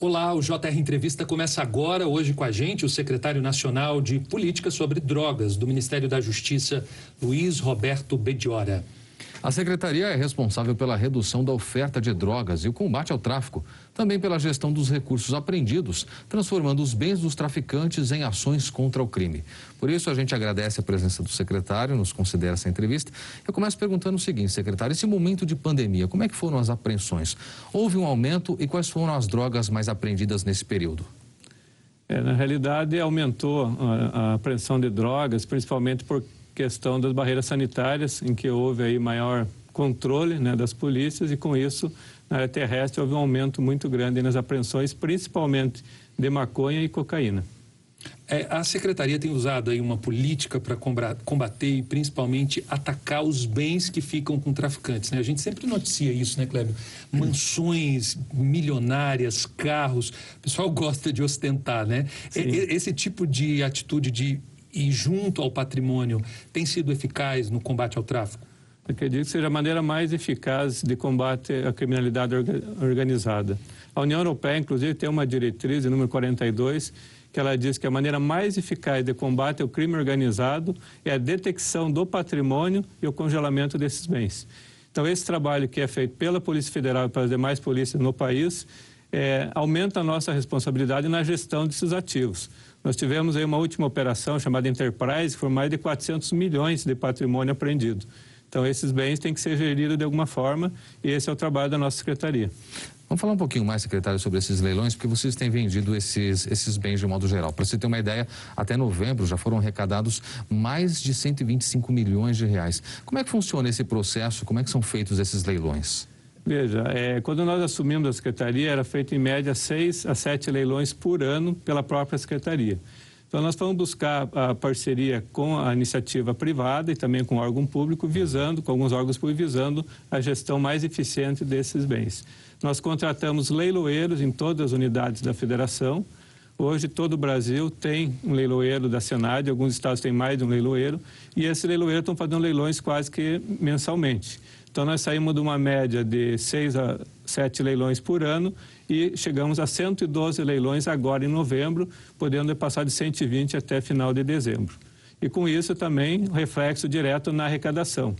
Olá, o JR Entrevista começa agora. Hoje com a gente o secretário nacional de Política sobre Drogas do Ministério da Justiça, Luiz Roberto Bediora. A secretaria é responsável pela redução da oferta de drogas e o combate ao tráfico, também pela gestão dos recursos apreendidos, transformando os bens dos traficantes em ações contra o crime. Por isso, a gente agradece a presença do secretário, nos considera essa entrevista. Eu começo perguntando o seguinte, secretário: esse momento de pandemia, como é que foram as apreensões? Houve um aumento e quais foram as drogas mais apreendidas nesse período? É, na realidade, aumentou a, a apreensão de drogas, principalmente por questão das barreiras sanitárias, em que houve aí maior controle né, das polícias e com isso na área terrestre houve um aumento muito grande nas apreensões, principalmente de maconha e cocaína. É, a secretaria tem usado aí uma política para combater e principalmente atacar os bens que ficam com traficantes. Né? A gente sempre noticia isso, né, Clébio? Mansões milionárias, carros. O pessoal gosta de ostentar, né? Esse tipo de atitude de e junto ao patrimônio tem sido eficaz no combate ao tráfico? Eu acredito que seja a maneira mais eficaz de combate à criminalidade organizada. A União Europeia, inclusive, tem uma diretriz, número 42, que ela diz que a maneira mais eficaz de combate ao crime organizado é a detecção do patrimônio e o congelamento desses bens. Então, esse trabalho que é feito pela Polícia Federal e pelas demais polícias no país é, aumenta a nossa responsabilidade na gestão desses ativos. Nós tivemos aí uma última operação chamada Enterprise, que foi mais de 400 milhões de patrimônio apreendido. Então, esses bens têm que ser geridos de alguma forma e esse é o trabalho da nossa secretaria. Vamos falar um pouquinho mais, secretário, sobre esses leilões, porque vocês têm vendido esses, esses bens de modo geral. Para você ter uma ideia, até novembro já foram arrecadados mais de 125 milhões de reais. Como é que funciona esse processo? Como é que são feitos esses leilões? Veja, é, quando nós assumimos a secretaria, era feito em média seis a sete leilões por ano pela própria secretaria. Então, nós vamos buscar a parceria com a iniciativa privada e também com o órgão público, visando, com alguns órgãos públicos, visando a gestão mais eficiente desses bens. Nós contratamos leiloeiros em todas as unidades da federação. Hoje, todo o Brasil tem um leiloeiro da Senad, alguns estados têm mais de um leiloeiro, e esses leiloeiros estão fazendo leilões quase que mensalmente. Então, nós saímos de uma média de seis a sete leilões por ano e chegamos a 112 leilões agora em novembro, podendo passar de 120 até final de dezembro. E com isso também reflexo direto na arrecadação.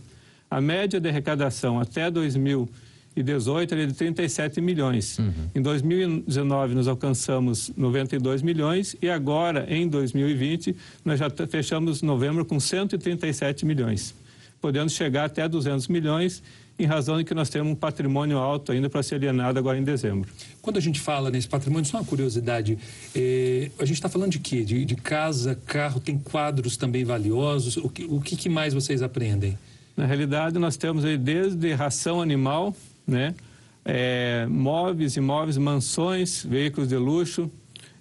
A média de arrecadação até 2018 era de 37 milhões. Uhum. Em 2019 nós alcançamos 92 milhões e agora em 2020 nós já fechamos novembro com 137 milhões podendo chegar até 200 milhões, em razão de que nós temos um patrimônio alto ainda para ser alienado agora em dezembro. Quando a gente fala nesse patrimônio, só uma curiosidade, eh, a gente está falando de quê? De, de, casa, carro, tem quadros também valiosos, o que, o que mais vocês aprendem? Na realidade, nós temos aí desde ração animal, né? É, móveis, imóveis, mansões, veículos de luxo,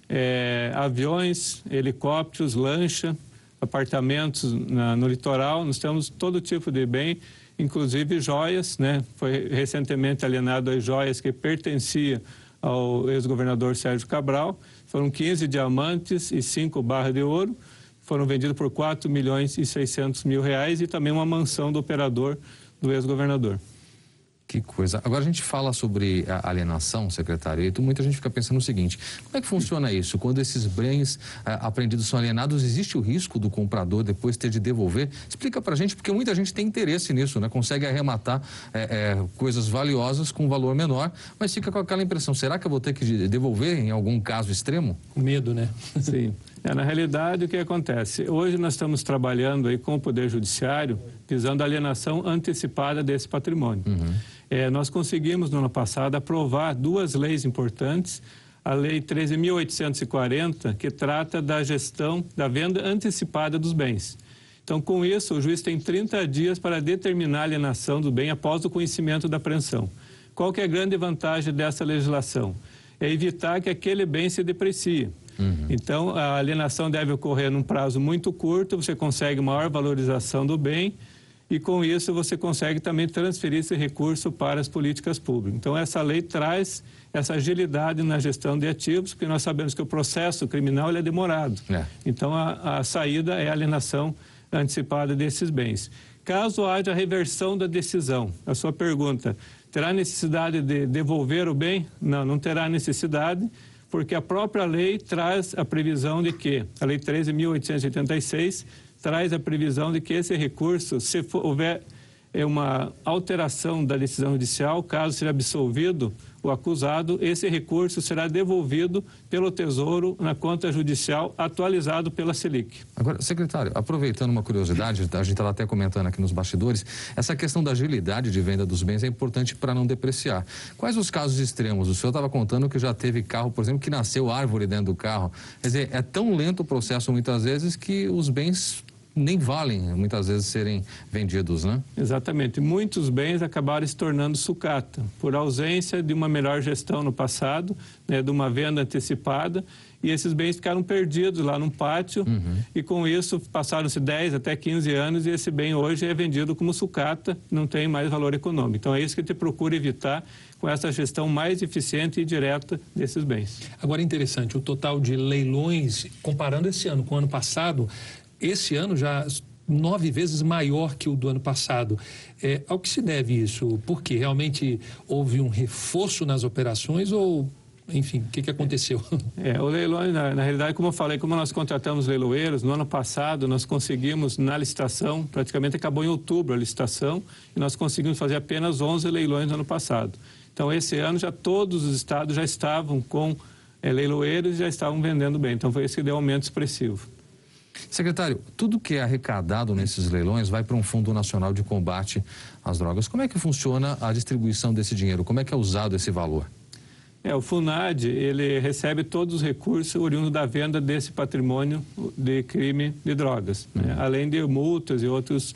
é, aviões, helicópteros, lancha, apartamentos na, no litoral, nós temos todo tipo de bem, inclusive joias, né? Foi recentemente alienado as joias que pertencia ao ex-governador Sérgio Cabral. Foram 15 diamantes e 5 barras de ouro. Foram vendidos por 4 milhões e 600 mil reais e também uma mansão do operador do ex-governador. Que coisa. Agora a gente fala sobre a alienação, secretário, e muita gente fica pensando o seguinte: como é que funciona isso? Quando esses bens ah, apreendidos são alienados, existe o risco do comprador depois ter de devolver? Explica pra gente, porque muita gente tem interesse nisso, né? Consegue arrematar é, é, coisas valiosas com valor menor, mas fica com aquela impressão: será que eu vou ter que devolver em algum caso extremo? Com medo, né? Sim. É, na realidade, o que acontece? Hoje nós estamos trabalhando aí com o Poder Judiciário visando a alienação antecipada desse patrimônio. Uhum. É, nós conseguimos, no ano passado, aprovar duas leis importantes. A Lei 13.840, que trata da gestão da venda antecipada dos bens. Então, com isso, o juiz tem 30 dias para determinar a alienação do bem após o conhecimento da apreensão. Qual que é a grande vantagem dessa legislação? É evitar que aquele bem se deprecie. Uhum. Então, a alienação deve ocorrer num prazo muito curto, você consegue maior valorização do bem e com isso você consegue também transferir esse recurso para as políticas públicas. Então essa lei traz essa agilidade na gestão de ativos, porque nós sabemos que o processo criminal é demorado. É. Então a, a saída é a alienação antecipada desses bens. Caso haja reversão da decisão, a sua pergunta, Terá necessidade de devolver o bem? Não, não terá necessidade, porque a própria lei traz a previsão de que, a Lei 13.886, traz a previsão de que esse recurso, se for, houver uma alteração da decisão judicial, caso seja absolvido o acusado, esse recurso será devolvido pelo Tesouro na conta judicial, atualizado pela Selic. Agora, secretário, aproveitando uma curiosidade, a gente estava até comentando aqui nos bastidores, essa questão da agilidade de venda dos bens é importante para não depreciar. Quais os casos extremos? O senhor estava contando que já teve carro, por exemplo, que nasceu árvore dentro do carro. Quer dizer, é tão lento o processo muitas vezes que os bens nem valem muitas vezes serem vendidos, né? Exatamente. Muitos bens acabaram se tornando sucata por ausência de uma melhor gestão no passado, né, de uma venda antecipada e esses bens ficaram perdidos lá num pátio uhum. e com isso passaram-se 10 até 15 anos e esse bem hoje é vendido como sucata, não tem mais valor econômico. Então é isso que a gente procura evitar com essa gestão mais eficiente e direta desses bens. Agora interessante, o total de leilões, comparando esse ano com o ano passado, esse ano já nove vezes maior que o do ano passado. É, ao que se deve isso? Porque realmente houve um reforço nas operações ou enfim, o que, que aconteceu? É, o leilão, na, na, realidade, como eu falei, como nós contratamos leiloeiros, no ano passado nós conseguimos, na licitação, praticamente acabou em outubro a licitação, e nós conseguimos fazer apenas 11 leilões no ano passado. Então, esse ano já todos os estados já estavam com é, leiloeiros e já estavam vendendo bem. Então, foi esse que deu aumento expressivo. Secretário, tudo que é arrecadado nesses leilões vai para um Fundo Nacional de Combate às Drogas. Como é que funciona a distribuição desse dinheiro? Como é que é usado esse valor? É, o FUNAD, ele recebe todos os recursos oriundos da venda desse patrimônio de crime de drogas, né? uhum. além de multas e outros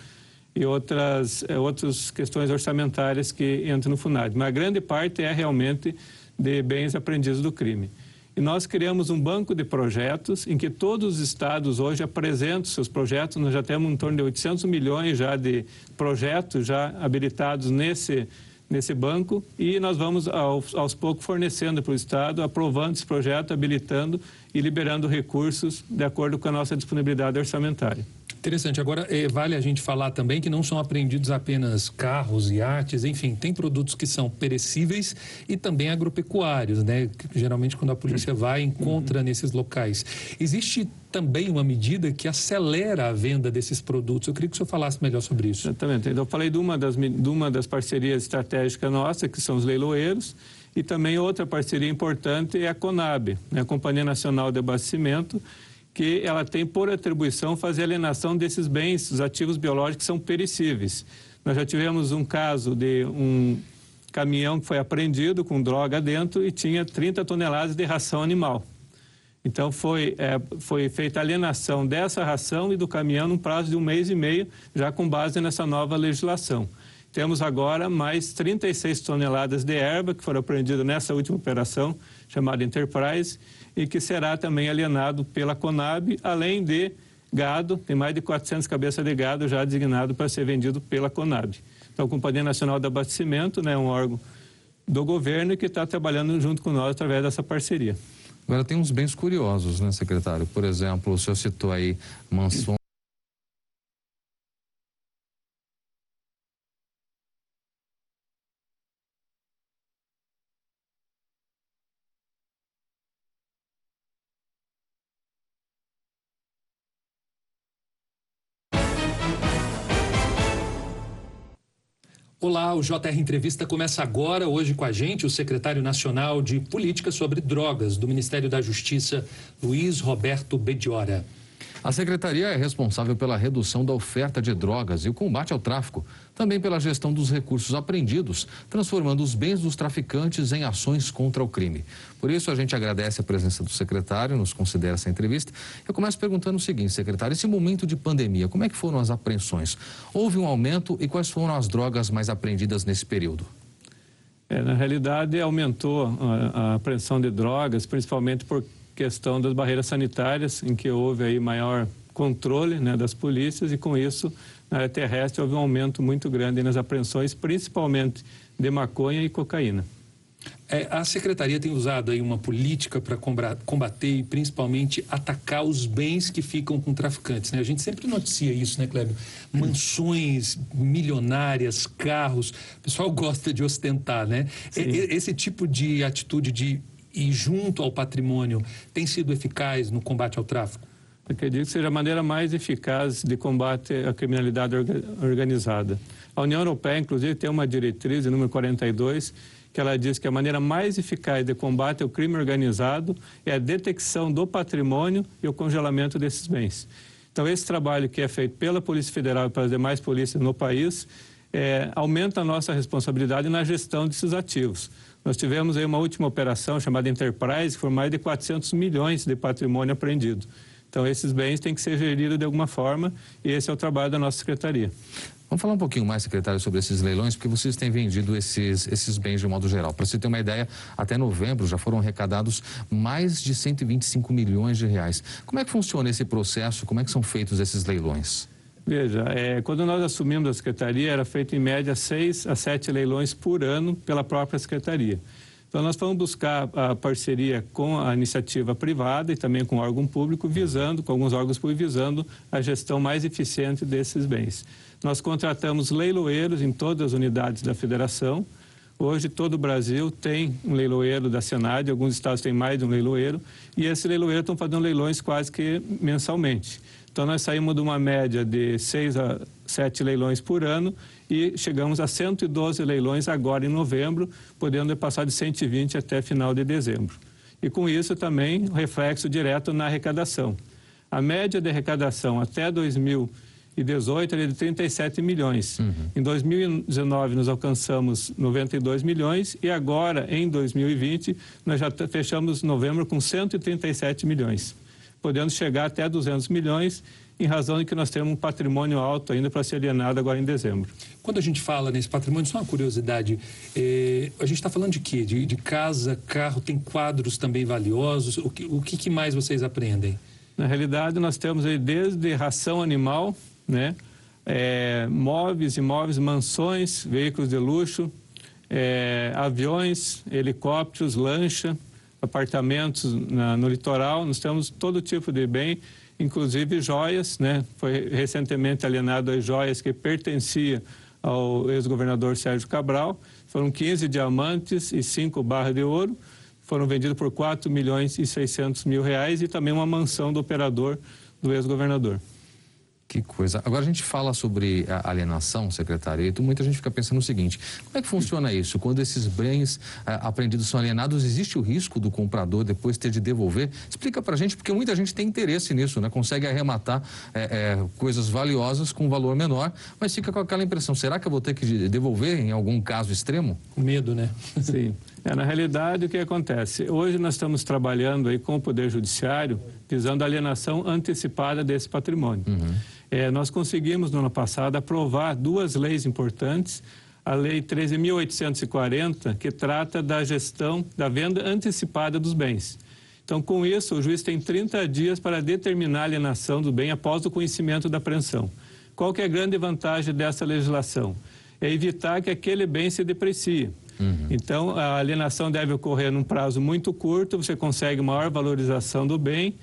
e outras, é, outras questões orçamentárias que entram no FUNAD. Mas a grande parte é realmente de bens apreendidos do crime. E nós criamos um banco de projetos em que todos os estados hoje apresentam seus projetos. Nós já temos em torno de 800 milhões já de projetos já habilitados nesse nesse banco e nós vamos aos, aos poucos fornecendo para o estado, aprovando esse projeto, habilitando e liberando recursos de acordo com a nossa disponibilidade orçamentária. Interessante. Agora, é, vale a gente falar também que não são apreendidos apenas carros, iates, enfim, tem produtos que são perecíveis e também agropecuários, né? Geralmente, quando a polícia vai, encontra uhum. nesses locais. Existe também uma medida que acelera a venda desses produtos. Eu queria que o senhor falasse melhor sobre isso. Exatamente. Eu falei de uma das, de uma das parcerias estratégicas nossas, que são os leiloeiros, e também outra parceria importante é a CONAB, né? a Companhia Nacional de Abastecimento, que ela tem por atribuição fazer alienação desses bens, os ativos biológicos são perecíveis. Nós já tivemos um caso de um caminhão que foi apreendido com droga dentro e tinha 30 toneladas de ração animal. Então foi, é, foi feita alienação dessa ração e do caminhão num prazo de um mês e meio, já com base nessa nova legislação. Temos agora mais 36 toneladas de erva que foram apreendidas nessa última operação, chamada Enterprise, e que será também alienado pela Conab, além de gado, tem mais de 400 cabeças de gado já designado para ser vendido pela Conab. Então, a Companhia Nacional de Abastecimento é né, um órgão do governo que está trabalhando junto com nós através dessa parceria. Agora, tem uns bens curiosos, né, secretário? Por exemplo, o senhor citou aí mansões. Olá, o JR Entrevista começa agora, hoje com a gente, o secretário nacional de Política sobre Drogas do Ministério da Justiça, Luiz Roberto Bediora. A secretaria é responsável pela redução da oferta de drogas e o combate ao tráfico, também pela gestão dos recursos apreendidos, transformando os bens dos traficantes em ações contra o crime. Por isso, a gente agradece a presença do secretário, nos considera essa entrevista. Eu começo perguntando o seguinte, secretário: esse momento de pandemia, como é que foram as apreensões? Houve um aumento e quais foram as drogas mais apreendidas nesse período? É, na realidade, aumentou a, a apreensão de drogas, principalmente por questão das barreiras sanitárias, em que houve aí maior controle né, das polícias e com isso na área terrestre houve um aumento muito grande nas apreensões, principalmente de maconha e cocaína. É, a secretaria tem usado aí uma política para combater e principalmente atacar os bens que ficam com traficantes. Né? A gente sempre noticia isso, né, Kleber? Mansões milionárias, carros. O pessoal gosta de ostentar, né? Esse tipo de atitude de ir junto ao patrimônio tem sido eficaz no combate ao tráfico? Acredito que seja a maneira mais eficaz de combate à criminalidade organizada. A União Europeia, inclusive, tem uma diretriz, número 42, que ela diz que a maneira mais eficaz de combate ao crime organizado é a detecção do patrimônio e o congelamento desses bens. Então, esse trabalho que é feito pela Polícia Federal e pelas demais polícias no país é, aumenta a nossa responsabilidade na gestão desses ativos. Nós tivemos aí uma última operação chamada Enterprise, que foi mais de 400 milhões de patrimônio apreendido. Então, esses bens têm que ser geridos de alguma forma e esse é o trabalho da nossa secretaria. Vamos falar um pouquinho mais, secretário, sobre esses leilões, porque vocês têm vendido esses, esses bens de modo geral. Para você ter uma ideia, até novembro já foram arrecadados mais de 125 milhões de reais. Como é que funciona esse processo? Como é que são feitos esses leilões? Veja, é, quando nós assumimos a secretaria, era feito em média seis a sete leilões por ano pela própria secretaria. Então, nós vamos buscar a parceria com a iniciativa privada e também com o órgão público, visando, com alguns órgãos públicos, visando a gestão mais eficiente desses bens. Nós contratamos leiloeiros em todas as unidades da federação. Hoje, todo o Brasil tem um leiloeiro da Senad, alguns estados têm mais de um leiloeiro, e esses leiloeiros estão fazendo leilões quase que mensalmente. Então, nós saímos de uma média de seis a sete leilões por ano e chegamos a 112 leilões agora em novembro, podendo passar de 120 até final de dezembro. E com isso também reflexo direto na arrecadação. A média de arrecadação até 2018 era de 37 milhões. Uhum. Em 2019 nós alcançamos 92 milhões e agora em 2020 nós já fechamos novembro com 137 milhões, podendo chegar até 200 milhões em razão de que nós temos um patrimônio alto ainda para ser alienado agora em dezembro. Quando a gente fala nesse patrimônio, só uma curiosidade, é, a gente está falando de quê? De, de, casa, carro, tem quadros também valiosos, o que, o que mais vocês aprendem? Na realidade, nós temos aí desde ração animal, né? É, móveis, imóveis, mansões, veículos de luxo, é, aviões, helicópteros, lancha, apartamentos na, no litoral, nós temos todo tipo de bem inclusive joias, né? Foi recentemente alienado as joias que pertencia ao ex-governador Sérgio Cabral. Foram 15 diamantes e 5 barras de ouro. Foram vendidos por 4 milhões e 600 mil reais e também uma mansão do operador do ex-governador. Que coisa. Agora a gente fala sobre a alienação, secretário, e muita gente fica pensando o seguinte: como é que funciona isso? Quando esses bens é, apreendidos são alienados, existe o risco do comprador depois ter de devolver? Explica pra gente, porque muita gente tem interesse nisso, né? Consegue arrematar é, é, coisas valiosas com valor menor, mas fica com aquela impressão: será que eu vou ter que devolver em algum caso extremo? Medo, né? Sim. É, na realidade, o que acontece? Hoje nós estamos trabalhando aí com o Poder Judiciário, visando a alienação antecipada desse patrimônio. Uhum. É, nós conseguimos, no ano passado, aprovar duas leis importantes. A Lei 13.840, que trata da gestão da venda antecipada dos bens. Então, com isso, o juiz tem 30 dias para determinar a alienação do bem após o conhecimento da apreensão. Qual que é a grande vantagem dessa legislação? É evitar que aquele bem se deprecie. Uhum. Então, a alienação deve ocorrer num prazo muito curto, você consegue maior valorização do bem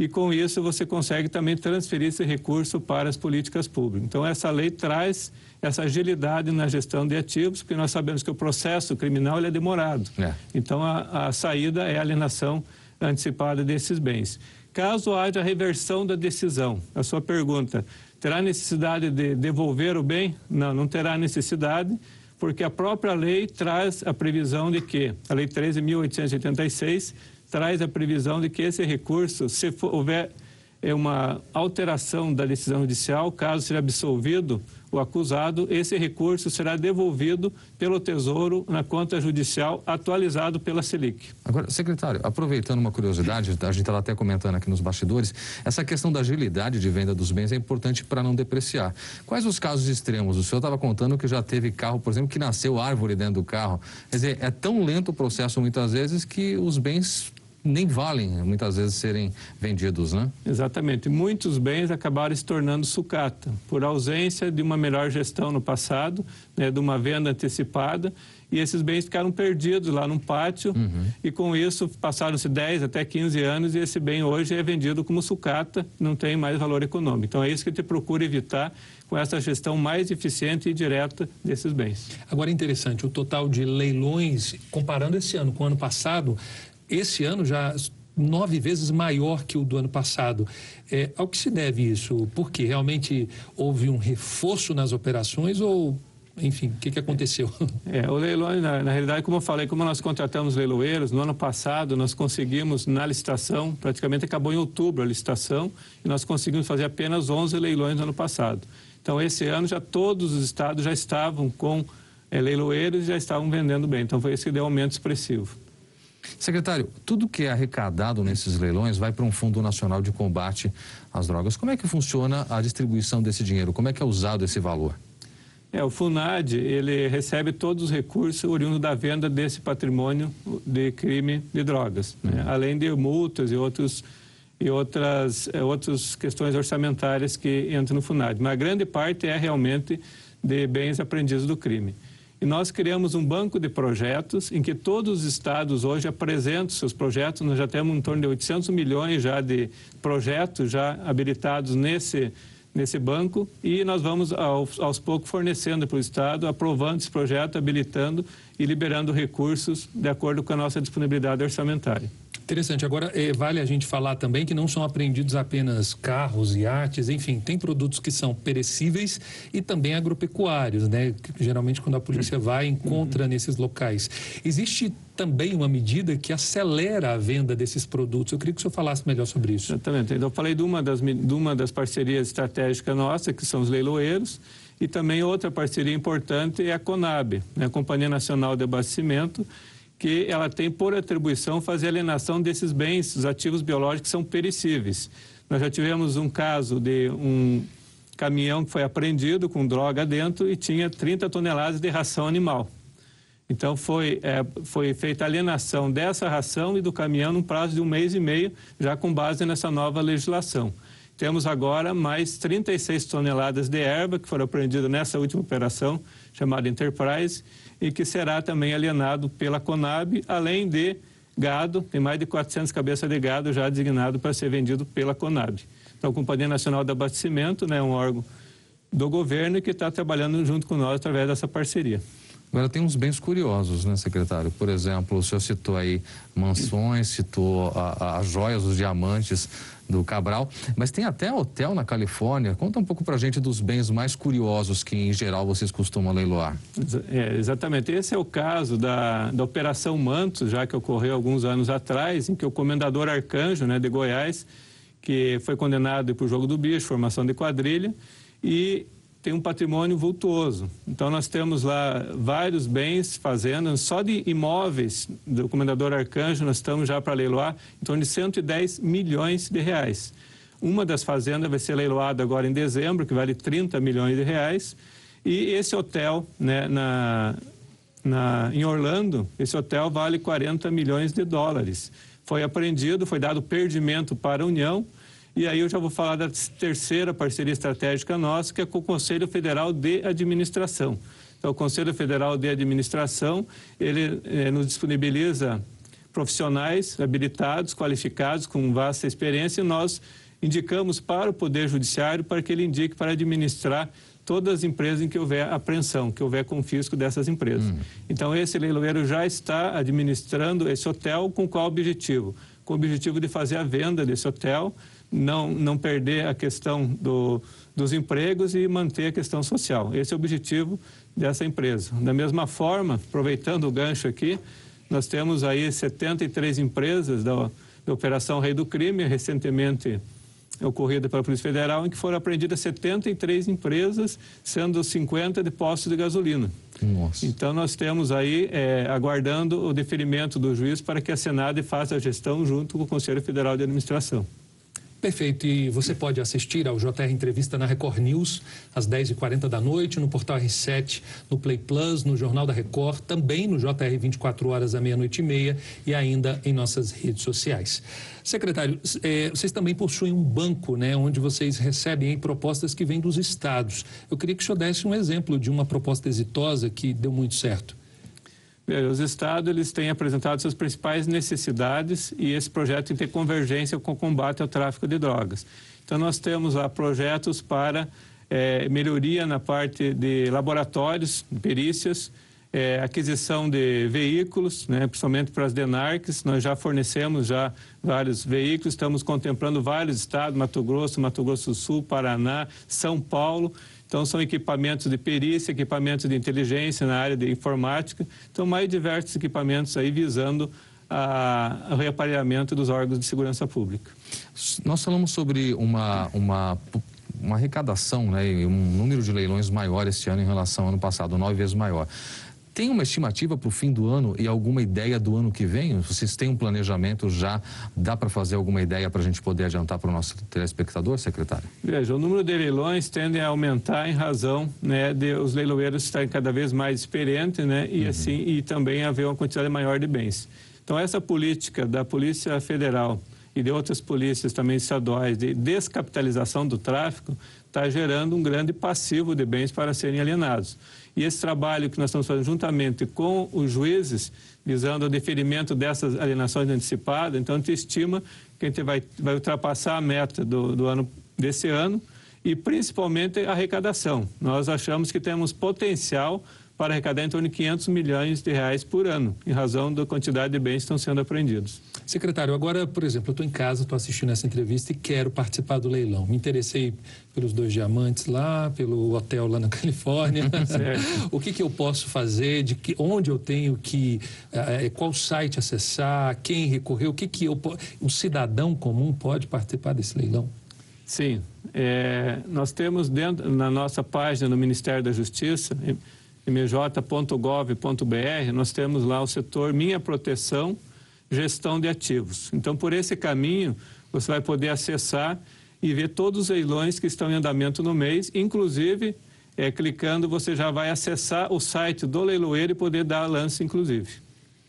e com isso você consegue também transferir esse recurso para as políticas públicas. Então essa lei traz essa agilidade na gestão de ativos, porque nós sabemos que o processo criminal é demorado. É. Então a, a saída é a alienação antecipada desses bens. Caso haja reversão da decisão, a sua pergunta, terá necessidade de devolver o bem? Não, não terá necessidade, porque a própria lei traz a previsão de que, a Lei 13.886, traz a previsão de que esse recurso, se for, houver é uma alteração da decisão judicial, caso seja absolvido o acusado, esse recurso será devolvido pelo Tesouro na conta judicial atualizado pela Selic. Agora, secretário, aproveitando uma curiosidade, a gente estava até comentando aqui nos bastidores, essa questão da agilidade de venda dos bens é importante para não depreciar. Quais os casos extremos? O senhor estava contando que já teve carro, por exemplo, que nasceu árvore dentro do carro. Quer dizer, é tão lento o processo muitas vezes que os bens nem valem muitas vezes serem vendidos, né? Exatamente. Muitos bens acabaram se tornando sucata por ausência de uma melhor gestão no passado, né, de uma venda antecipada e esses bens ficaram perdidos lá num pátio uhum. e com isso passaram-se 10 até 15 anos e esse bem hoje é vendido como sucata, não tem mais valor econômico. Então é isso que a gente procura evitar com essa gestão mais eficiente e direta desses bens. Agora é interessante, o total de leilões, comparando esse ano com o ano passado, esse ano já nove vezes maior que o do ano passado. É, ao que se deve isso? Porque realmente houve um reforço nas operações ou enfim, o que, que aconteceu? É, o leilão, na, na, realidade, como eu falei, como nós contratamos leiloeiros, no ano passado nós conseguimos, na licitação, praticamente acabou em outubro a licitação, e nós conseguimos fazer apenas 11 leilões no ano passado. Então, esse ano já todos os estados já estavam com é, leiloeiros e já estavam vendendo bem. Então, foi esse que deu um aumento expressivo. Secretário, tudo que é arrecadado nesses leilões vai para um Fundo Nacional de Combate às Drogas. Como é que funciona a distribuição desse dinheiro? Como é que é usado esse valor? É, o FUNAD, ele recebe todos os recursos oriundos da venda desse patrimônio de crime de drogas, né? uhum. além de multas e outros e outras, é, outras questões orçamentárias que entram no FUNAD. Mas a grande parte é realmente de bens apreendidos do crime. E nós criamos um banco de projetos em que todos os estados hoje apresentam seus projetos. Nós já temos em torno de 800 milhões já de projetos já habilitados nesse nesse banco e nós vamos aos, aos poucos fornecendo para o Estado, aprovando esse projeto, habilitando e liberando recursos de acordo com a nossa disponibilidade orçamentária. Interessante. Agora, é, vale a gente falar também que não são apreendidos apenas carros, iates, enfim, tem produtos que são perecíveis e também agropecuários, né? Que, geralmente, quando a polícia vai, encontra nesses locais. Existe também uma medida que acelera a venda desses produtos. Eu queria que o senhor falasse melhor sobre isso. Exatamente. Então, eu falei de uma das, de uma das parcerias estratégicas nossas, que são os leiloeiros, e também outra parceria importante é a CONAB, né? a Companhia Nacional de Abastecimento, que ela tem por atribuição fazer alienação desses bens, os ativos biológicos que são perecíveis. Nós já tivemos um caso de um caminhão que foi apreendido com droga dentro e tinha 30 toneladas de ração animal. Então, foi, é, foi feita alienação dessa ração e do caminhão num prazo de um mês e meio, já com base nessa nova legislação. Temos agora mais 36 toneladas de erva que foram apreendidas nessa última operação, chamada Enterprise, e que será também alienado pela Conab, além de gado, tem mais de 400 cabeças de gado já designado para ser vendido pela Conab. Então, a Companhia Nacional de Abastecimento, né, um órgão do governo que está trabalhando junto com nós através dessa parceria. Agora, tem uns bens curiosos, né, secretário? Por exemplo, o senhor citou aí mansões, citou as joias, os diamantes do Cabral, mas tem até hotel na Califórnia. Conta um pouco para a gente dos bens mais curiosos que, em geral, vocês costumam leiloar. É, exatamente. Esse é o caso da, da Operação Mantos, já que ocorreu alguns anos atrás, em que o comendador Arcanjo, né, de Goiás, que foi condenado por jogo do bicho, formação de quadrilha, e tem um patrimônio vultuoso. Então, nós temos lá vários bens, fazendas, só de imóveis do Comendador Arcanjo, nós estamos já para leiloar em torno de 110 milhões de reais. Uma das fazendas vai ser leiloada agora em dezembro, que vale 30 milhões de reais. E esse hotel, né, na, na, em Orlando, esse hotel vale 40 milhões de dólares. Foi apreendido, foi dado perdimento para a União, e aí eu já vou falar da terceira parceria estratégica nossa, que é com o Conselho Federal de Administração. Então, o Conselho Federal de Administração, ele eh, nos disponibiliza profissionais habilitados, qualificados, com vasta experiência, e nós indicamos para o Poder Judiciário para que ele indique para administrar todas as empresas em que houver apreensão, que houver confisco dessas empresas. Hum. Então, esse leiloeiro já está administrando esse hotel com qual objetivo? Com o objetivo de fazer a venda desse hotel não, não perder a questão do, dos empregos e manter a questão social. Esse é o objetivo dessa empresa. Da mesma forma, aproveitando o gancho aqui, nós temos aí 73 empresas da, da Operação Rei do Crime, recentemente ocorrida pela Polícia Federal, em que foram apreendidas 73 empresas, sendo 50 de postos de gasolina. Nossa. Então, nós temos aí, é, aguardando o deferimento do juiz para que a Senado faça a gestão junto com o Conselho Federal de Administração. Perfeito. E você pode assistir ao JR Entrevista na Record News às 10h40 da noite, no portal R7, no Play Plus, no Jornal da Record, também no JR 24 horas à meia-noite e meia e ainda em nossas redes sociais. Secretário, é, vocês também possuem um banco, né, onde vocês recebem propostas que vêm dos estados. Eu queria que o senhor desse um exemplo de uma proposta exitosa que deu muito certo. Os estados eles têm apresentado suas principais necessidades e esse projeto tem que ter convergência com o combate ao tráfico de drogas. Então, nós temos lá projetos para é, melhoria na parte de laboratórios, perícias, é, aquisição de veículos, né, principalmente para as DENARCs. Nós já fornecemos já vários veículos, estamos contemplando vários estados, Mato Grosso, Mato Grosso do Sul, Paraná, São Paulo. Então, são equipamentos de perícia, equipamentos de inteligência na área de informática. Então, mais diversos equipamentos aí visando o reaparelhamento dos órgãos de segurança pública. Nós falamos sobre uma, uma, uma arrecadação, né, um número de leilões maior este ano em relação ao ano passado, nove vezes maior. Tem uma estimativa para o fim do ano e alguma ideia do ano que vem? Vocês têm um planejamento já? Dá para fazer alguma ideia para a gente poder adiantar para o nosso telespectador, secretário? Veja, o número de leilões tende a aumentar em razão né, de os leiloeiros estarem cada vez mais experientes né, e, uhum. assim, e também haver uma quantidade maior de bens. Então, essa política da Polícia Federal e de outras polícias também estaduais de descapitalização do tráfico está gerando um grande passivo de bens para serem alienados. E esse trabalho que nós estamos fazendo juntamente com os juízes, visando o deferimento dessas alienações antecipadas, então a gente estima que a gente vai, vai ultrapassar a meta do, do ano desse ano e principalmente a arrecadação. Nós achamos que temos potencial para arrecadar em torno de 500 milhões de reais por ano, em razão da quantidade de bens que estão sendo apreendidos. Secretário, agora, por exemplo, eu estou em casa, estou assistindo essa entrevista e quero participar do leilão. Me interessei pelos dois diamantes lá, pelo hotel lá na Califórnia. o que, que eu posso fazer? De que, onde eu tenho que, eh, qual site acessar? Quem recorrer? O que que eu, o cidadão comum pode participar desse leilão? Sim, é, nós temos dentro na nossa página no Ministério da Justiça mj.gov.br, nós temos lá o setor Minha Proteção, Gestão de Ativos. Então, por esse caminho, você vai poder acessar e ver todos os leilões que estão em andamento no mês, inclusive, é, clicando, você já vai acessar o site do leiloeiro e poder dar lance, inclusive.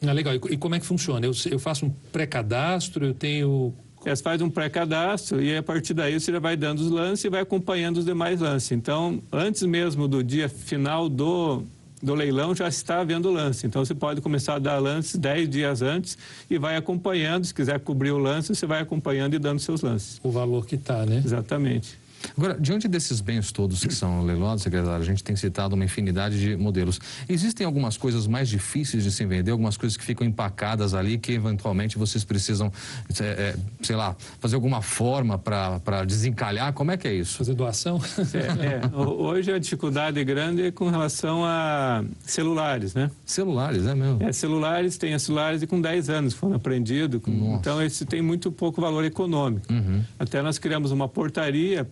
Ah, legal. E como é que funciona? Eu, eu faço um pré-cadastro, eu tenho você faz um pré-cadastro e a partir daí você já vai dando os lances e vai acompanhando os demais lances. Então, antes mesmo do dia final do, do leilão, já está havendo lance. Então, você pode começar a dar lances 10 dias antes e vai acompanhando. Se quiser cobrir o lance, você vai acompanhando e dando seus lances. O valor que está, né? Exatamente. Agora, diante desses bens todos que são leiloados, secretário, a gente tem citado uma infinidade de modelos. Existem algumas coisas mais difíceis de se vender, algumas coisas que ficam empacadas ali, que eventualmente vocês precisam, é, é, sei lá, fazer alguma forma para desencalhar? Como é que é isso? Fazer doação? É, é. Hoje a dificuldade grande é com relação a celulares, né? Celulares, é mesmo? É, celulares, tem celulares e com 10 anos foram apreendidos. Então, esse tem muito pouco valor econômico. Uhum. Até nós criamos uma portaria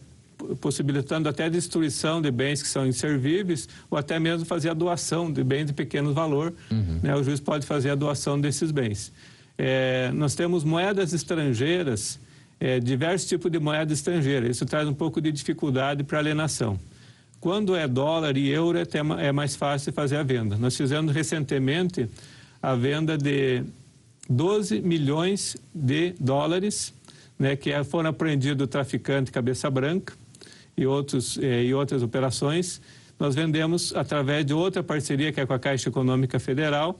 possibilitando até a destruição de bens que são inservíveis ou até mesmo fazer a doação de bens de pequeno valor. Uhum. Né? O juiz pode fazer a doação desses bens. É, nós temos moedas estrangeiras, é, diversos tipos de moeda estrangeira. Isso traz um pouco de dificuldade para alienação. Quando é dólar e euro, é, é mais fácil fazer a venda. Nós fizemos recentemente a venda de 12 milhões de dólares, né, que foram apreendidos do traficante Cabeça Branca, e, outros, eh, e outras operações, nós vendemos através de outra parceria que é com a Caixa Econômica Federal,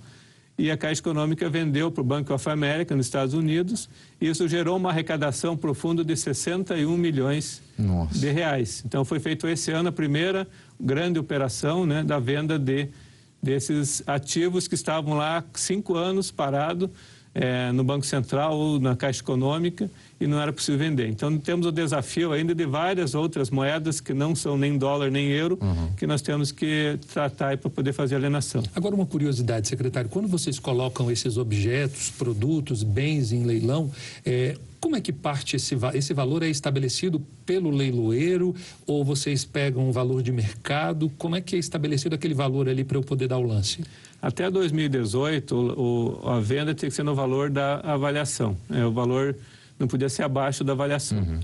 e a Caixa Econômica vendeu para o Banco of America nos Estados Unidos, e isso gerou uma arrecadação profunda de 61 milhões Nossa. de reais. Então foi feito esse ano a primeira grande operação né, da venda de, desses ativos que estavam lá cinco anos parados é, no Banco Central ou na Caixa Econômica e não era possível vender. Então temos o desafio ainda de várias outras moedas que não são nem dólar nem euro, uhum. que nós temos que tratar para poder fazer alienação. Agora uma curiosidade, secretário, quando vocês colocam esses objetos, produtos, bens em leilão, é, como é que parte esse, esse valor é estabelecido pelo leiloeiro ou vocês pegam um valor de mercado? Como é que é estabelecido aquele valor ali para eu poder dar o lance? Até 2018, o, o, a venda tinha que ser no valor da avaliação. É, o valor não podia ser abaixo da avaliação. Uhum.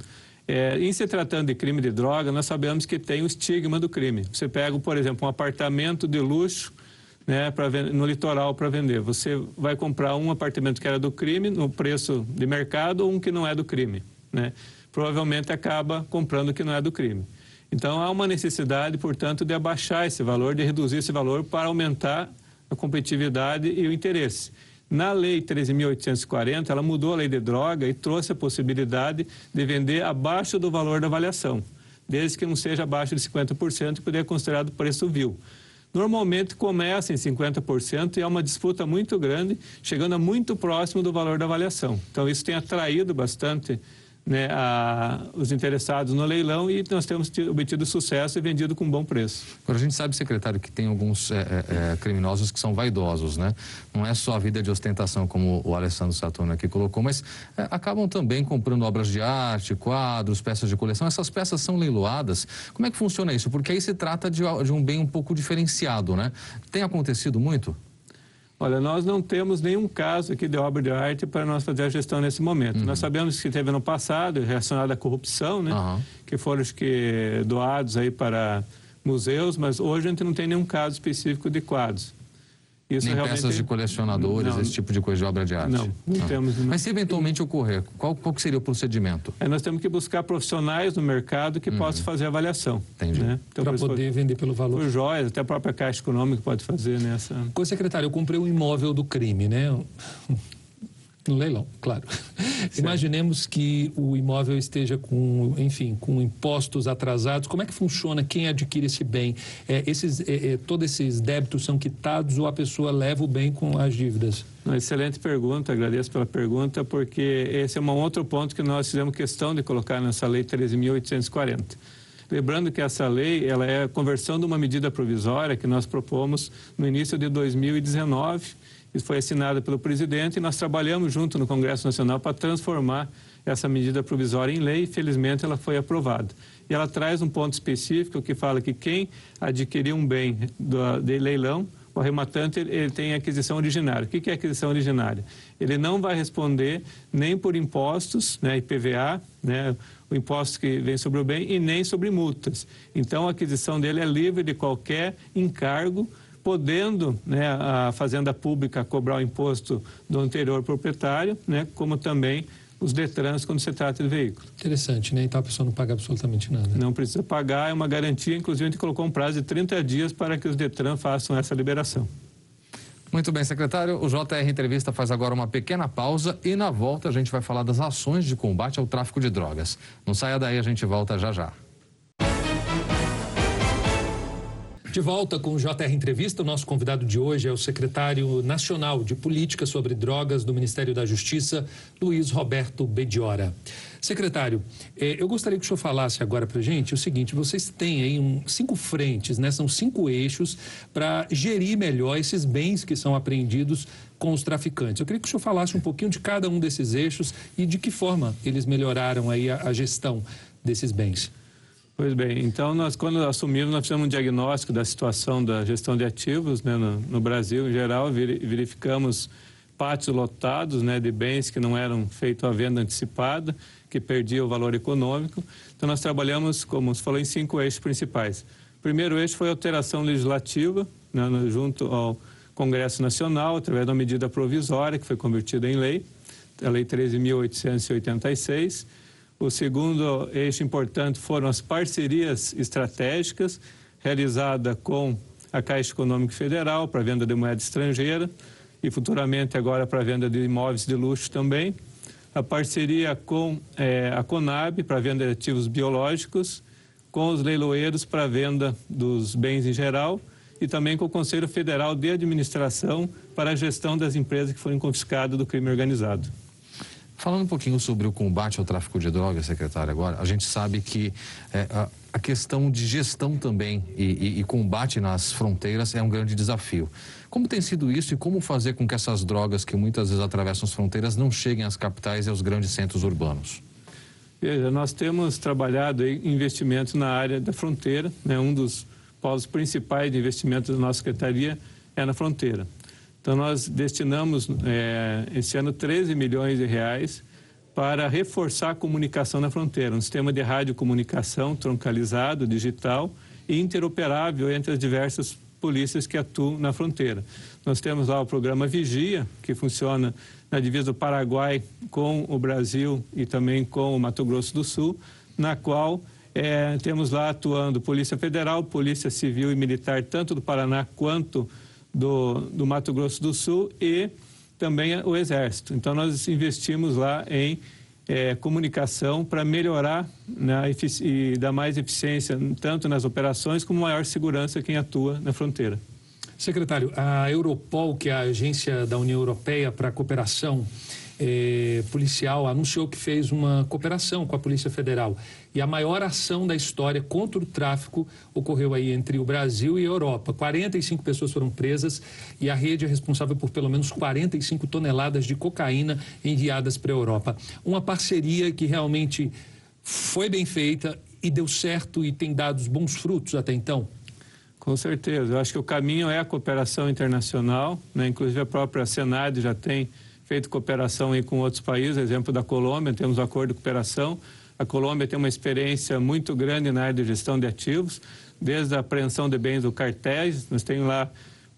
É, em se tratando de crime de droga, nós sabemos que tem o estigma do crime. Você pega, por exemplo, um apartamento de luxo né, no litoral para vender. Você vai comprar um apartamento que era do crime, no preço de mercado, ou um que não é do crime. Né? Provavelmente acaba comprando o que não é do crime. Então, há uma necessidade, portanto, de abaixar esse valor, de reduzir esse valor para aumentar a competitividade e o interesse. Na Lei 13.840, ela mudou a lei de droga e trouxe a possibilidade de vender abaixo do valor da avaliação, desde que não seja abaixo de 50% e poder ser considerado preço vil. Normalmente começa em 50% e é uma disputa muito grande, chegando a muito próximo do valor da avaliação. Então, isso tem atraído bastante né, a, os interessados no leilão e nós temos tido, obtido sucesso e vendido com bom preço. Agora, a gente sabe, secretário, que tem alguns é, é, é, criminosos que são vaidosos, né? Não é só a vida de ostentação, como o Alessandro Saturno aqui colocou, mas é, acabam também comprando obras de arte, quadros, peças de coleção. Essas peças são leiloadas. Como é que funciona isso? Porque aí se trata de, de um bem um pouco diferenciado, né? Tem acontecido muito? Olha, nós não temos nenhum caso aqui de obra de arte para nós fazer a gestão nesse momento. Uhum. Nós sabemos que teve no passado, relacionado à corrupção, né? Uhum. Que foram os que doados aí para museus, mas hoje a gente não tem nenhum caso específico de quadros. Isso Nem realmente... peças de colecionadores, não, esse tipo de coisa de obra de arte? Não, não, não. temos. Mas se eventualmente ocorrer, qual, qual seria o procedimento? É, nós temos que buscar profissionais no mercado que uhum. possam fazer a avaliação. Entendi. Né? Então, Para poder vender pelo valor. Por joias, até a própria Caixa Econômica pode fazer nessa... Co-secretário, eu comprei um imóvel do crime, né? No leilão, claro. Certo. Imaginemos que o imóvel esteja com, enfim, com impostos atrasados. Como é que funciona? Quem adquire esse bem? É, esses, é, é, todos esses débitos são quitados ou a pessoa leva o bem com as dívidas? Uma excelente pergunta, agradeço pela pergunta, porque esse é um outro ponto que nós fizemos questão de colocar nessa lei 13.840. Lembrando que essa lei ela é a conversão de uma medida provisória que nós propomos no início de 2019 isso foi assinado pelo presidente e nós trabalhamos junto no Congresso Nacional para transformar essa medida provisória em lei e, felizmente, ela foi aprovada. E ela traz um ponto específico que fala que quem adquirir um bem do, de leilão, o arrematante ele, tem aquisição originária. O que, que é aquisição originária? Ele não vai responder nem por impostos, né, IPVA, né, o imposto que vem sobre o bem, e nem sobre multas. Então, a aquisição dele é livre de qualquer encargo podendo né, a fazenda pública cobrar o imposto do anterior proprietário, né, como também os Detrans quando se trata de veículo. Interessante, né? Então a pessoa não paga absolutamente nada. Não precisa pagar, é uma garantia. Inclusive, a gente colocou um prazo de 30 dias para que os Detran façam essa liberação. Muito bem, secretário. O JR Entrevista faz agora uma pequena pausa e na volta a gente vai falar das ações de combate ao tráfico de drogas. Não saia daí, a gente volta já já. De volta com o JR Entrevista, o nosso convidado de hoje é o secretário nacional de Política sobre Drogas do Ministério da Justiça, Luiz Roberto Bediora. Secretário, eh, eu gostaria que o senhor falasse agora para gente o seguinte: vocês têm aí um, cinco frentes, né? São cinco eixos para gerir melhor esses bens que são apreendidos com os traficantes. Eu queria que o senhor falasse um pouquinho de cada um desses eixos e de que forma eles melhoraram aí a, a gestão desses bens. Pois bem, então nós quando assumimos nós fizemos um diagnóstico da situação da gestão de ativos né, no, no, Brasil em geral, verificamos pátios lotados né, de bens que não eram feitos à venda antecipada, que perdiam o valor econômico. Então nós trabalhamos, como se falou, em cinco eixos principais. O primeiro eixo foi a alteração legislativa, né, junto ao Congresso Nacional, através uma medida provisória que foi convertida em lei, a Lei 13.886 o segundo eixo importante foram as parcerias estratégicas realizada com a Caixa Econômica Federal para venda de moeda estrangeira e futuramente agora para venda de imóveis de luxo também. A parceria com é, a Conab para venda de ativos biológicos, com os leiloeiros para venda dos bens em geral e também com o Conselho Federal de Administração para a gestão das empresas que foram confiscadas do crime organizado. Falando um pouquinho sobre o combate ao tráfico de drogas, secretário, agora, a gente sabe que é, a, a, questão de gestão também e, e, e, combate nas fronteiras é um grande desafio. Como tem sido isso e como fazer com que essas drogas que muitas vezes atravessam as fronteiras não cheguem às capitais e aos grandes centros urbanos? Veja, nós temos trabalhado investimentos na área da fronteira, né? um dos polos principais de investimento da nossa secretaria é na fronteira. Então, nós destinamos é, esse ano 13 milhões de reais para reforçar a comunicação na fronteira, um sistema de radiocomunicação troncalizado, digital e interoperável entre as diversas polícias que atuam na fronteira. Nós temos lá o programa Vigia, que funciona na divisa do Paraguai com o Brasil e também com o Mato Grosso do Sul, na qual é, temos lá atuando Polícia Federal, Polícia Civil e Militar, tanto do Paraná quanto do, do Mato Grosso do Sul e também o Exército. Então, nós investimos lá em é, comunicação para melhorar né, e dar mais eficiência tanto nas operações como maior segurança quem atua na fronteira. Secretário, a Europol, que é a agência da União Europeia para a cooperação eh, policial, anunciou que fez uma cooperação com a Polícia Federal. E a maior ação da história contra o tráfico ocorreu aí entre o Brasil e a Europa. 45 pessoas foram presas e a rede é responsável por pelo menos 45 toneladas de cocaína enviadas para a Europa. Uma parceria que realmente foi bem feita e deu certo e tem dado bons frutos até então. Com certeza. Eu acho que o caminho é a cooperação internacional, né? inclusive a própria Senado já tem feito cooperação aí com outros países, exemplo da Colômbia, temos um acordo de cooperação. A Colômbia tem uma experiência muito grande na área de gestão de ativos, desde a apreensão de bens do cartéis, nós temos lá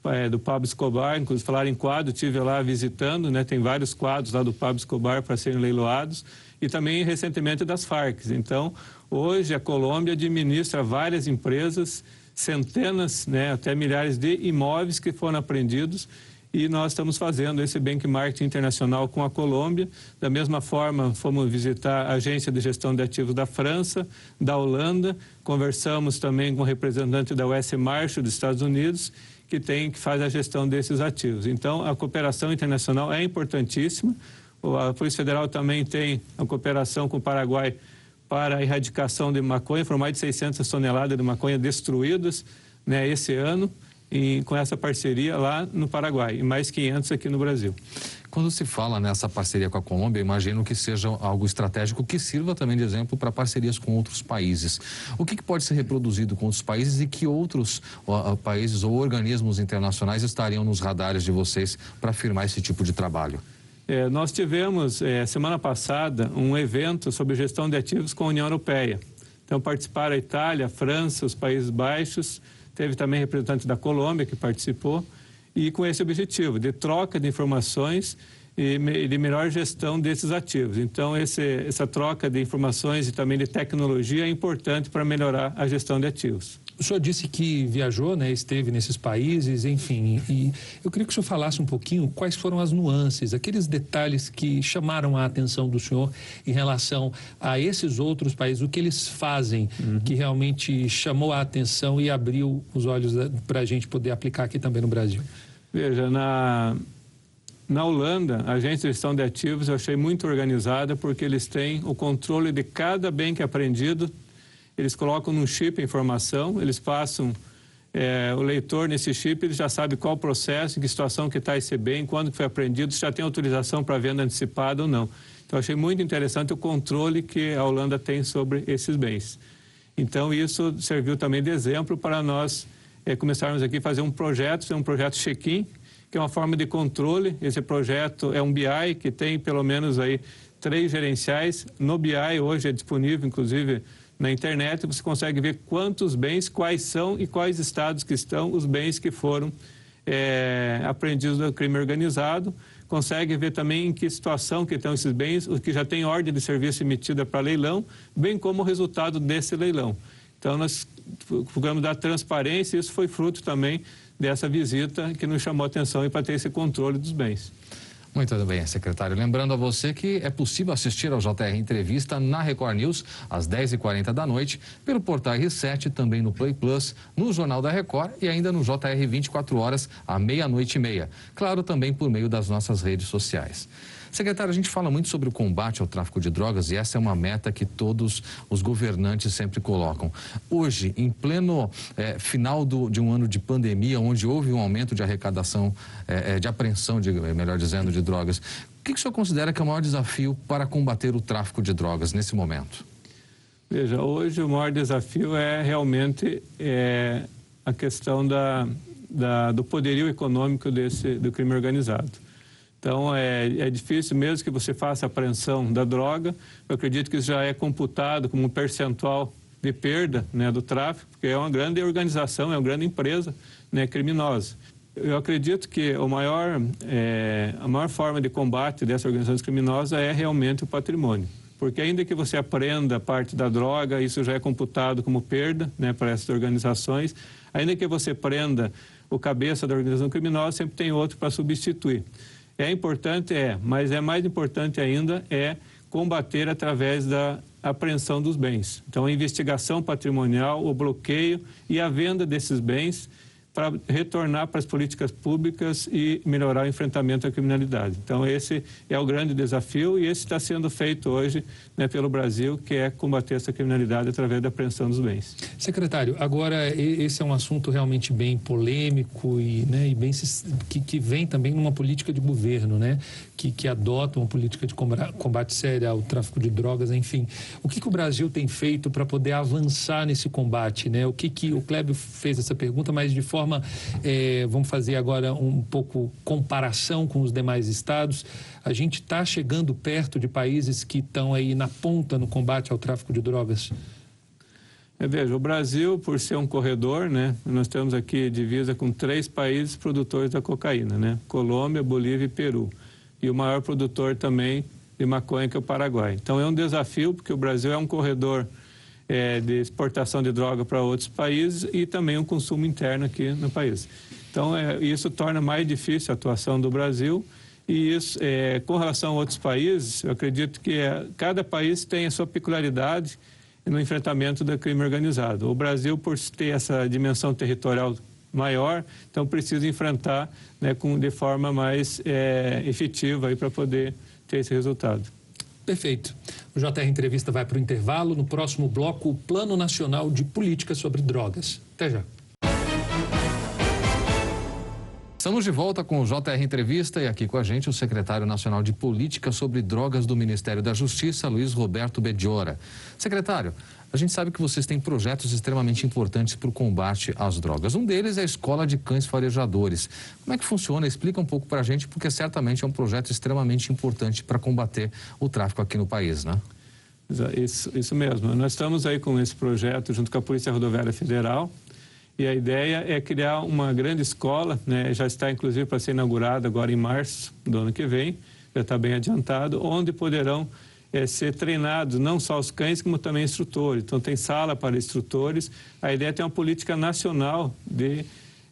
é, do Pablo Escobar, inclusive falar em quadro, tive lá visitando, né, tem vários quadros lá do Pablo Escobar para serem leiloados, e também recentemente das Farc. Então, hoje a Colômbia administra várias empresas centenas, né, até milhares de imóveis que foram apreendidos e nós estamos fazendo esse benchmark internacional com a Colômbia. Da mesma forma, fomos visitar a agência de gestão de ativos da França, da Holanda, conversamos também com o representante da US Marshall dos Estados Unidos, que tem que faz a gestão desses ativos. Então, a cooperação internacional é importantíssima. A Polícia Federal também tem a cooperação com o Paraguai para a erradicação de maconha. Foram mais de 600 toneladas de maconha destruídas né, esse ano e, com essa parceria lá no Paraguai e mais 500 aqui no Brasil. Quando se fala nessa parceria com a Colômbia, imagino que seja algo estratégico que sirva também de exemplo para parcerias com outros países. O que, que pode ser reproduzido com outros países e que outros uh, países ou organismos internacionais estariam nos radares de vocês para firmar esse tipo de trabalho? É, nós tivemos, é, semana passada, um evento sobre gestão de ativos com a União Europeia. Então, participaram a Itália, a França, os Países Baixos, teve também representante da Colômbia que participou, e com esse objetivo de troca de informações e de melhor gestão desses ativos. Então, esse, essa troca de informações e também de tecnologia é importante para melhorar a gestão de ativos. O senhor disse que viajou, né, esteve nesses países, enfim, e eu queria que o senhor falasse um pouquinho quais foram as nuances, aqueles detalhes que chamaram a atenção do senhor em relação a esses outros países, o que eles fazem uhum. que realmente chamou a atenção e abriu os olhos para a gente poder aplicar aqui também no Brasil. Veja, na, na Holanda, a agência de gestão de ativos eu achei muito organizada porque eles têm o controle de cada bem que é apreendido eles colocam num chip a informação, eles passam é, o leitor nesse chip, ele já sabe qual processo, em que situação que está esse bem, quando foi apreendido, se já tem autorização para venda antecipada ou não. Então, achei muito interessante o controle que a Holanda tem sobre esses bens. Então, isso serviu também de exemplo para nós é, começarmos aqui a fazer um projeto, um projeto check-in, que é uma forma de controle. Esse projeto é um BI que tem pelo menos aí três gerenciais. No BI hoje é disponível, inclusive, na internet você consegue ver quantos bens, quais são e quais estados que estão os bens que foram é, apreendidos do crime organizado. Consegue ver também em que situação que estão esses bens, os que já têm ordem de serviço emitida para leilão, bem como o resultado desse leilão. Então, nós procuramos dar transparência e isso foi fruto também dessa visita que nos chamou a atenção para ter esse controle dos bens. Muito bem, secretário. Lembrando a você que é possível assistir ao JR Entrevista na Record News às 10h40 da noite, pelo portal R7, também no Play Plus, no Jornal da Record e ainda no JR 24 horas à meia-noite e meia. Claro, também por meio das nossas redes sociais. Secretário, a gente fala muito sobre o combate ao tráfico de drogas e essa é uma meta que todos os governantes sempre colocam. Hoje, em pleno é, final do, de um ano de pandemia, onde houve um aumento de arrecadação, é, de apreensão, de, melhor dizendo, de drogas, o que, que o senhor considera que é o maior desafio para combater o tráfico de drogas nesse momento? Veja, hoje o maior desafio é realmente é, a questão da, da, do poderio econômico desse, do crime organizado. Então, é, é difícil mesmo que você faça apreensão da droga. Eu acredito que isso já é computado como um percentual de perda né, do tráfico, porque é uma grande organização, é uma grande empresa né, criminosa. Eu acredito que o maior, é, a maior forma de combate dessa organização criminosa é realmente o patrimônio. Porque ainda que você aprenda parte da droga, isso já é computado como perda né, para essas organizações. Ainda que você prenda o cabeça da organização criminosa sempre tem outro para substituir. É importante, é, mas é mais importante ainda é combater através da apreensão dos bens. Então, a investigação patrimonial, o bloqueio e a venda desses bens para retornar para as políticas públicas e melhorar o enfrentamento à criminalidade. Então, esse é o grande desafio e esse está sendo feito hoje né, pelo Brasil, que é combater essa criminalidade através da apreensão dos bens. Secretário, agora esse é um assunto realmente bem polêmico e, né, e bem que, que vem também numa política de governo, né, que, que adota uma política de combate sério ao tráfico de drogas, enfim. O que, que o Brasil tem feito para poder avançar nesse combate? Né? O que, que o Clébio fez essa pergunta, mas de forma forma, é, vamos fazer agora um pouco comparação com os demais estados. A gente está chegando perto de países que estão aí na ponta no combate ao tráfico de drogas. É, veja, o Brasil, por ser um corredor, né, nós temos aqui divisa com três países produtores da cocaína, né, Colômbia, Bolívia e Peru. E o maior produtor também de maconha que é o Paraguai. Então é um desafio, porque o Brasil é um corredor é, de exportação de droga para outros países e também um consumo interno aqui no país. Então, é, isso torna mais difícil a atuação do Brasil. E isso, é, com relação a outros países, eu acredito que é, cada país tem a sua peculiaridade no enfrentamento do crime organizado. O Brasil, por ter essa dimensão territorial maior, então precisa enfrentar né, com, de forma mais é, efetiva para poder ter esse resultado. Perfeito. O JR Entrevista vai para o intervalo. No próximo bloco, o Plano Nacional de Política sobre Drogas. Até já. Estamos de volta com o JR Entrevista e aqui com a gente o secretário nacional de Política sobre Drogas do Ministério da Justiça, Luiz Roberto Bediora. Secretário, a gente sabe que vocês têm projetos extremamente importantes para o combate às drogas. Um deles é a Escola de Cães Farejadores. Como é que funciona? Explica um pouco para a gente, porque certamente é um projeto extremamente importante para combater o tráfico aqui no país, né? Isso, isso mesmo. Nós estamos aí com esse projeto junto com a Polícia Rodoviária Federal. E a ideia é criar uma grande escola, né? já está inclusive para ser inaugurada agora em março do ano que vem, já está bem adiantado, onde poderão é, ser treinados não só os cães, como também instrutores. Então, tem sala para instrutores. A ideia é ter uma política nacional de,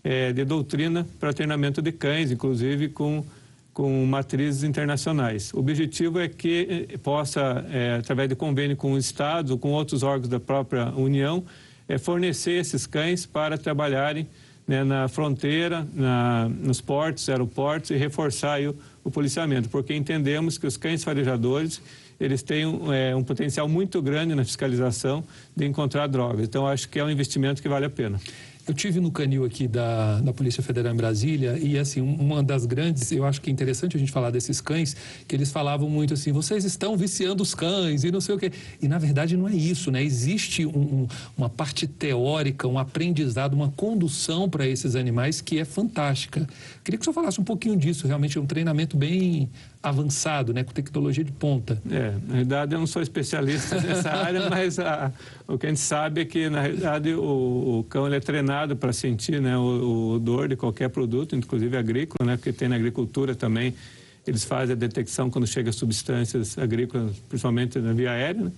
é, de doutrina para treinamento de cães, inclusive com, com matrizes internacionais. O objetivo é que é, possa, é, através de convênio com os estados ou com outros órgãos da própria União, é, fornecer esses cães para trabalharem né, na fronteira, na, nos portos, aeroportos e reforçar o, o policiamento, porque entendemos que os cães farejadores eles têm um, é, um potencial muito grande na fiscalização de encontrar drogas. Então, acho que é um investimento que vale a pena. Eu tive no canil aqui da, da Polícia Federal em Brasília e assim uma das grandes, eu acho que é interessante a gente falar desses cães, que eles falavam muito assim, vocês estão viciando os cães e não sei o quê. E na verdade não é isso, né? Existe um, um, uma parte teórica, um aprendizado, uma condução para esses animais que é fantástica. Queria que o senhor falasse um pouquinho disso, realmente é um treinamento bem avançado, né, com tecnologia de ponta. É, na verdade eu não sou especialista nessa área, mas a, o que a gente sabe é que na realidade o, o cão é treinado para sentir, né, o, o odor de qualquer produto, inclusive agrícola, né, porque tem na agricultura também eles fazem a detecção quando chega substâncias agrícolas, principalmente na via aérea. Né?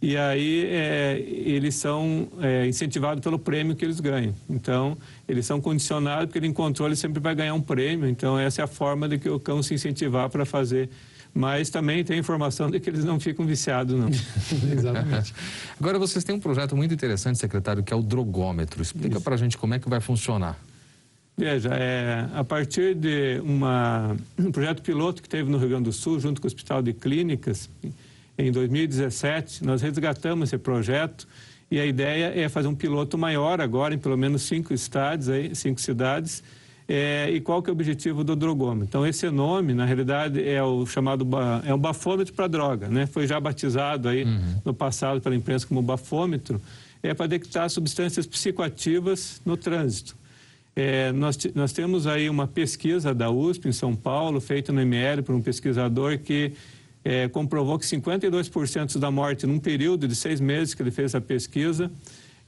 E aí é, eles são é, incentivados pelo prêmio que eles ganham. Então, eles são condicionados, porque ele encontrou, ele sempre vai ganhar um prêmio. Então, essa é a forma de que o cão se incentivar para fazer. Mas também tem informação de que eles não ficam viciados, não. Exatamente. Agora, vocês têm um projeto muito interessante, secretário, que é o drogômetro. Explica para a gente como é que vai funcionar. Veja, é, a partir de uma, um projeto piloto que teve no Rio Grande do Sul, junto com o Hospital de Clínicas, em 2017, nós resgatamos esse projeto e a ideia é fazer um piloto maior agora em pelo menos cinco estados, aí, cinco cidades. É, e qual que é o objetivo do drogômetro? Então, esse nome, na realidade, é o chamado é um bafômetro para droga, né? Foi já batizado aí uhum. no passado pela imprensa como bafômetro, é para detectar substâncias psicoativas no trânsito. É, nós, nós temos aí uma pesquisa da USP em São Paulo, feita no ML por um pesquisador que é, comprovou que 52% da morte num período de seis meses que ele fez a pesquisa,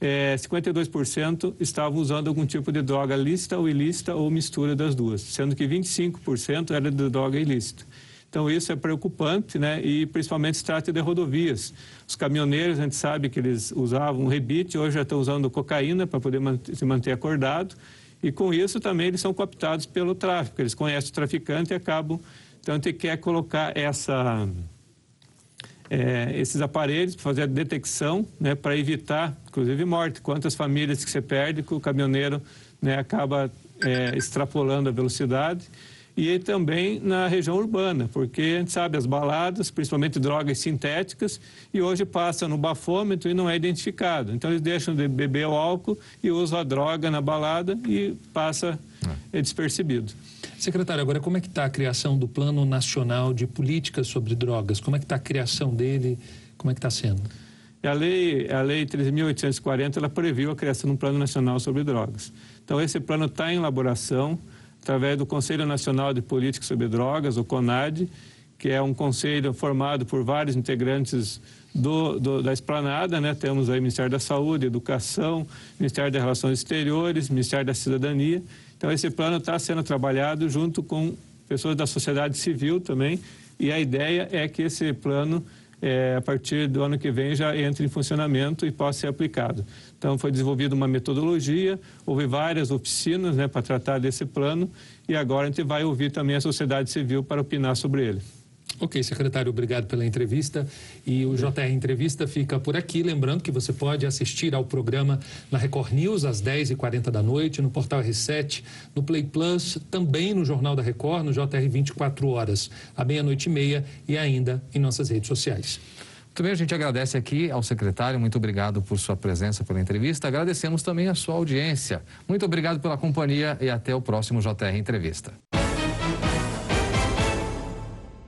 é, 52% estavam usando algum tipo de droga lícita ou ilícita ou mistura das duas, sendo que 25% era de droga ilícita. Então isso é preocupante, né? E principalmente se trata de rodovias. Os caminhoneiros, a gente sabe que eles usavam rebite, hoje já estão usando cocaína para poder se manter acordado E com isso também eles são cooptados pelo tráfico, eles conhecem o traficante e acabam. Então a gente quer colocar essa, é, esses aparelhos para fazer a detecção, né, para evitar, inclusive, morte. Quantas famílias que você perde que o caminhoneiro né, acaba é, extrapolando a velocidade e também na região urbana, porque a gente sabe as baladas, principalmente drogas sintéticas, e hoje passa no bafômetro e não é identificado. Então eles deixam de beber o álcool e usam a droga na balada e passa é despercebido. Secretário, agora como é que está a criação do Plano Nacional de Políticas sobre Drogas? Como é que está a criação dele? Como é que está sendo? A lei, a lei 13.840, ela previu a criação de um Plano Nacional sobre Drogas. Então, esse plano está em elaboração através do Conselho Nacional de Política sobre Drogas, o CONAD, que é um conselho formado por vários integrantes do, do, da esplanada, né? Temos aí Ministério da Saúde, Educação, Ministério das Relações Exteriores, Ministério da Cidadania. Então, esse plano está sendo trabalhado junto com pessoas da sociedade civil também, e a ideia é que esse plano é, a partir do ano que vem já entre em funcionamento e possa ser aplicado. Então, foi desenvolvida uma metodologia, houve várias oficinas né, para tratar desse plano e agora a gente vai ouvir também a sociedade civil para opinar sobre ele. Ok, secretário, obrigado pela entrevista. E o JR Entrevista fica por aqui. Lembrando que você pode assistir ao programa na Record News às 10h40 da noite, no portal R7, no Play Plus, também no Jornal da Record, no JR 24 horas, à meia-noite e meia e ainda em nossas redes sociais. Muito bem, a gente agradece aqui ao secretário, muito obrigado por sua presença, pela entrevista. Agradecemos também a sua audiência. Muito obrigado pela companhia e até o próximo JR Entrevista.